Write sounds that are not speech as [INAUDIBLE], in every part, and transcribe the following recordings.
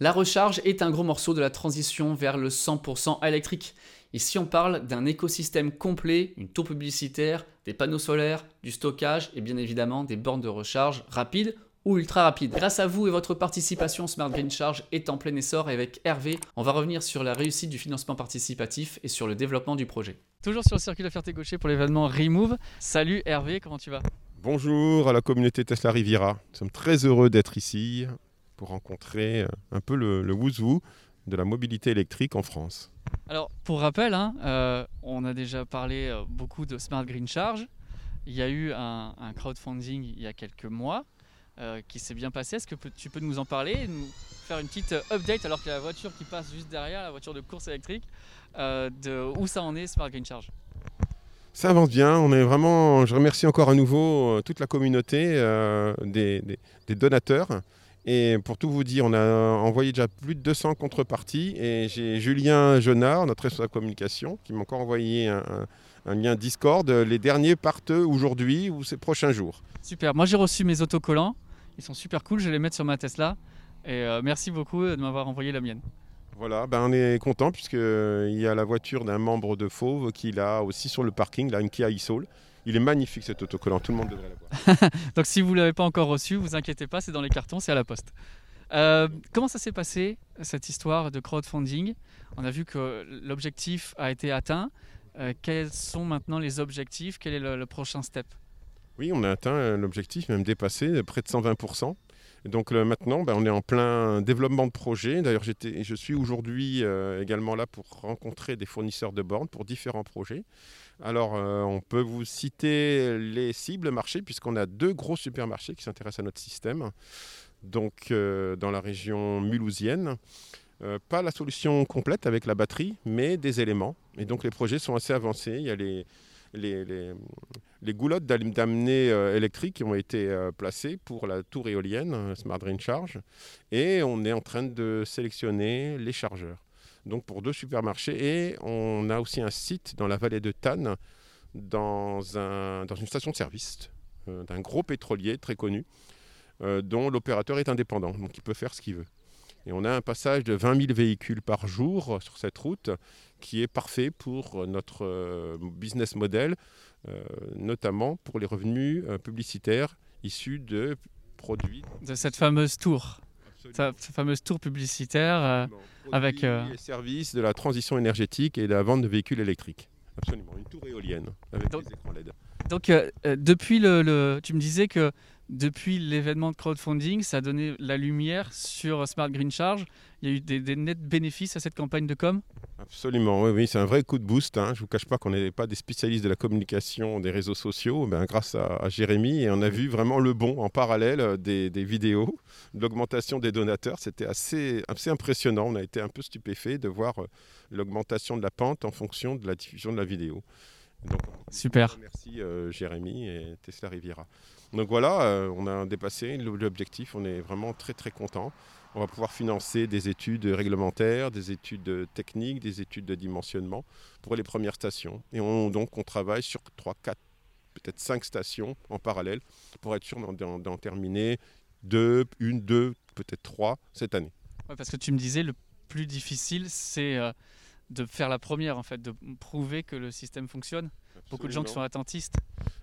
La recharge est un gros morceau de la transition vers le 100% électrique. Ici, on parle d'un écosystème complet, une tour publicitaire, des panneaux solaires, du stockage et bien évidemment des bornes de recharge rapides ou ultra rapides. Grâce à vous et votre participation, Smart Green Charge est en plein essor et avec Hervé, on va revenir sur la réussite du financement participatif et sur le développement du projet. Toujours sur le circuit de Ferté Gaucher pour l'événement Remove. Salut Hervé, comment tu vas? Bonjour à la communauté Tesla Riviera. Nous sommes très heureux d'être ici pour rencontrer euh, un peu le, le de la mobilité électrique en France. Alors, pour rappel, hein, euh, on a déjà parlé euh, beaucoup de Smart Green Charge. Il y a eu un, crowdfunding il y a quelques mois qui s'est bien passé. Est-ce que tu peux nous en parler et nous faire une petite update alors qu'il y a la voiture qui passe juste derrière, la voiture de course électrique, de où ça en est Smart Green Charge? Ça avance bien. On est vraiment. Je remercie encore à nouveau toute la communauté des, donateurs et pour tout vous dire, on a envoyé déjà plus de 200 contreparties. Et j'ai Julien Jonard, notre responsable communication, qui m'a encore envoyé un, lien Discord. Les derniers partent aujourd'hui ou ces prochains jours. Super. Moi, j'ai reçu mes autocollants. Ils sont super cool. Je vais les mettre sur ma Tesla. Et euh, merci beaucoup de m'avoir envoyé la mienne. Voilà, ben on est content puisqu'il y a la voiture d'un membre de Fauve qui l'a aussi sur le parking, là, une Kia e-Soul. Il est magnifique cet autocollant, tout le monde devrait l'avoir. [LAUGHS] Donc si vous ne l'avez pas encore reçu, vous inquiétez pas, c'est dans les cartons, c'est à la poste. Euh, comment ça s'est passé, cette histoire de crowdfunding? On a vu que l'objectif a été atteint. Euh, quels sont maintenant les objectifs? Quel est le, prochain step? Oui, on a atteint euh, l'objectif, même dépassé, près de 120%. Donc maintenant, ben, on est en plein développement de projet. D'ailleurs, je suis aujourd'hui également là pour rencontrer des fournisseurs de bornes pour différents projets. Alors, euh, on peut vous citer les cibles marchés, puisqu'on a deux gros supermarchés qui s'intéressent à notre système. Donc, euh, dans la région mulhousienne. Euh, pas la solution complète avec la batterie, mais des éléments. Et donc, les projets sont assez avancés. Il y a les, les, goulottes d'amener électriques qui ont été placées pour la tour éolienne Smart Green Charge. Et on est en train de sélectionner les chargeurs donc pour deux supermarchés. Et on a aussi un site dans la vallée de Tannes, dans, dans une station de service euh, d'un gros pétrolier très connu, euh, dont l'opérateur est indépendant, donc il peut faire ce qu'il veut. Et on a un passage de 20 000 véhicules par jour sur cette route qui est parfait pour notre euh, business model, notamment pour les revenus publicitaires issus de produits. De cette fameuse tour cette fameuse tour publicitaire euh, avec. Euh... Les services de la transition énergétique et de la vente de véhicules électriques. Absolument, une tour éolienne avec donc, des écrans LED. Donc, euh, euh, depuis le, tu me disais que depuis l'événement de crowdfunding, ça a donné la lumière sur Smart Green Charge. Il y a eu des, nets bénéfices à cette campagne de com? Absolument, oui, oui c'est un vrai coup de boost. Hein. Je ne vous cache pas qu'on n'est pas des spécialistes de la communication des réseaux sociaux, ben, grâce à, Jérémy, et on a vu vraiment le bon en parallèle euh, des, vidéos, l'augmentation des donateurs. C'était assez, assez impressionnant. On a été un peu stupéfait de voir euh, l'augmentation de la pente en fonction de la diffusion de la vidéo. Donc, Super. Merci euh, Jérémy et Tesla Riviera. Donc voilà, euh, on a dépassé l'objectif, on est vraiment très très content. On va pouvoir financer des études réglementaires, des études techniques, des études de dimensionnement pour les premières stations. Et on, donc on travaille sur 3, 4, peut-être 5 stations en parallèle pour être sûr d'en terminer 2, une, deux, peut-être 3 cette année. parce que tu me disais, le plus difficile, c'est euh, de faire la première, en fait, de prouver que le système fonctionne. Beaucoup de gens qui sont attentistes.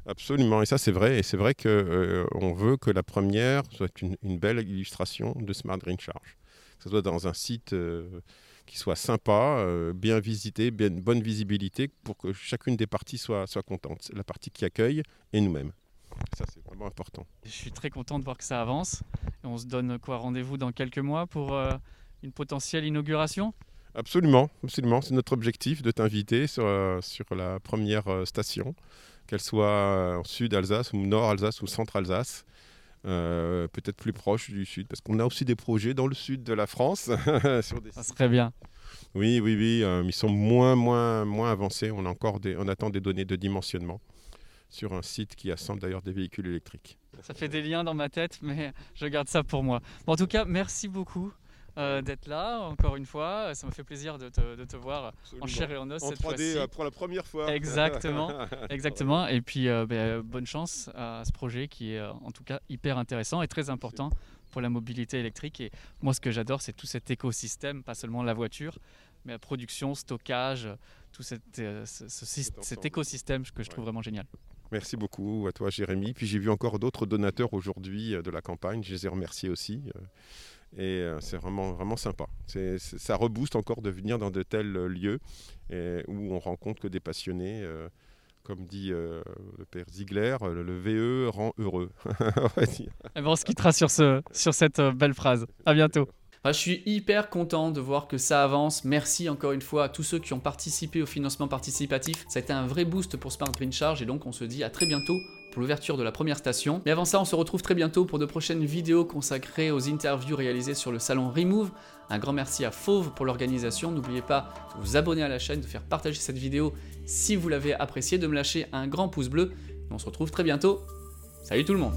Absolument, et ça c'est vrai. Et c'est vrai qu'on euh, veut que la première soit une, belle illustration de Smart Green Charge. Que ce soit dans un site euh, qui soit sympa, euh, bien visité, bien, bonne visibilité, pour que chacune des parties soit, soit contente. La partie qui accueille et nous-mêmes. Ça c'est vraiment important. Je suis très content de voir que ça avance. Et on se donne quoi rendez-vous dans quelques mois pour une potentielle inauguration? Absolument, absolument. C'est notre objectif de t'inviter sur, sur la première station qu'elle soit en sud Alsace ou nord Alsace ou centre Alsace. Euh, peut-être plus proche du sud, parce qu'on a aussi des projets dans le sud de la France. [LAUGHS] sur des... Ça serait bien. Oui, oui, oui, euh, ils sont moins, moins, moins avancés. On, a encore des, on attend des données de dimensionnement sur un site qui assemble d'ailleurs des véhicules électriques. Ça fait des liens dans ma tête, mais je garde ça pour moi. en tout cas, merci beaucoup. Euh, d'être là encore une fois. Ça me fait plaisir de te, de te voir en chair et en os cette fois-ci. Euh, pour la première fois. Exactement, [LAUGHS] exactement. Et puis euh, ben, bonne chance à ce projet qui est en tout cas hyper intéressant et très important pour la mobilité électrique. Et moi, ce que j'adore, c'est tout cet écosystème, pas seulement la voiture, mais la production, stockage, tout cet, euh, cet écosystème que je trouve vraiment génial. Merci beaucoup à toi Jérémy. Puis j'ai vu encore d'autres donateurs aujourd'hui de la campagne, je les ai remerciés aussi. Euh, et c'est vraiment, vraiment sympa. ça rebooste encore de venir dans de tels lieux où on rencontre que des passionnés comme dit le père Ziegler, le, VE rend heureux. [LAUGHS] Ben, on se quittera sur, sur cette belle phrase. À bientôt je suis hyper content de voir que ça avance. Merci encore une fois à tous ceux qui ont participé au financement participatif. Ça a été un vrai boost pour Smart Green Charge et donc on se dit à très bientôt pour l'ouverture de la première station. Mais avant ça, on se retrouve très bientôt pour de prochaines vidéos consacrées aux interviews réalisées sur le salon Remove. Un grand merci à Fauve pour l'organisation. N'oubliez pas de vous abonner à la chaîne, de faire partager cette vidéo si vous l'avez appréciée, de me lâcher un grand pouce bleu. on se retrouve très bientôt. Salut tout le monde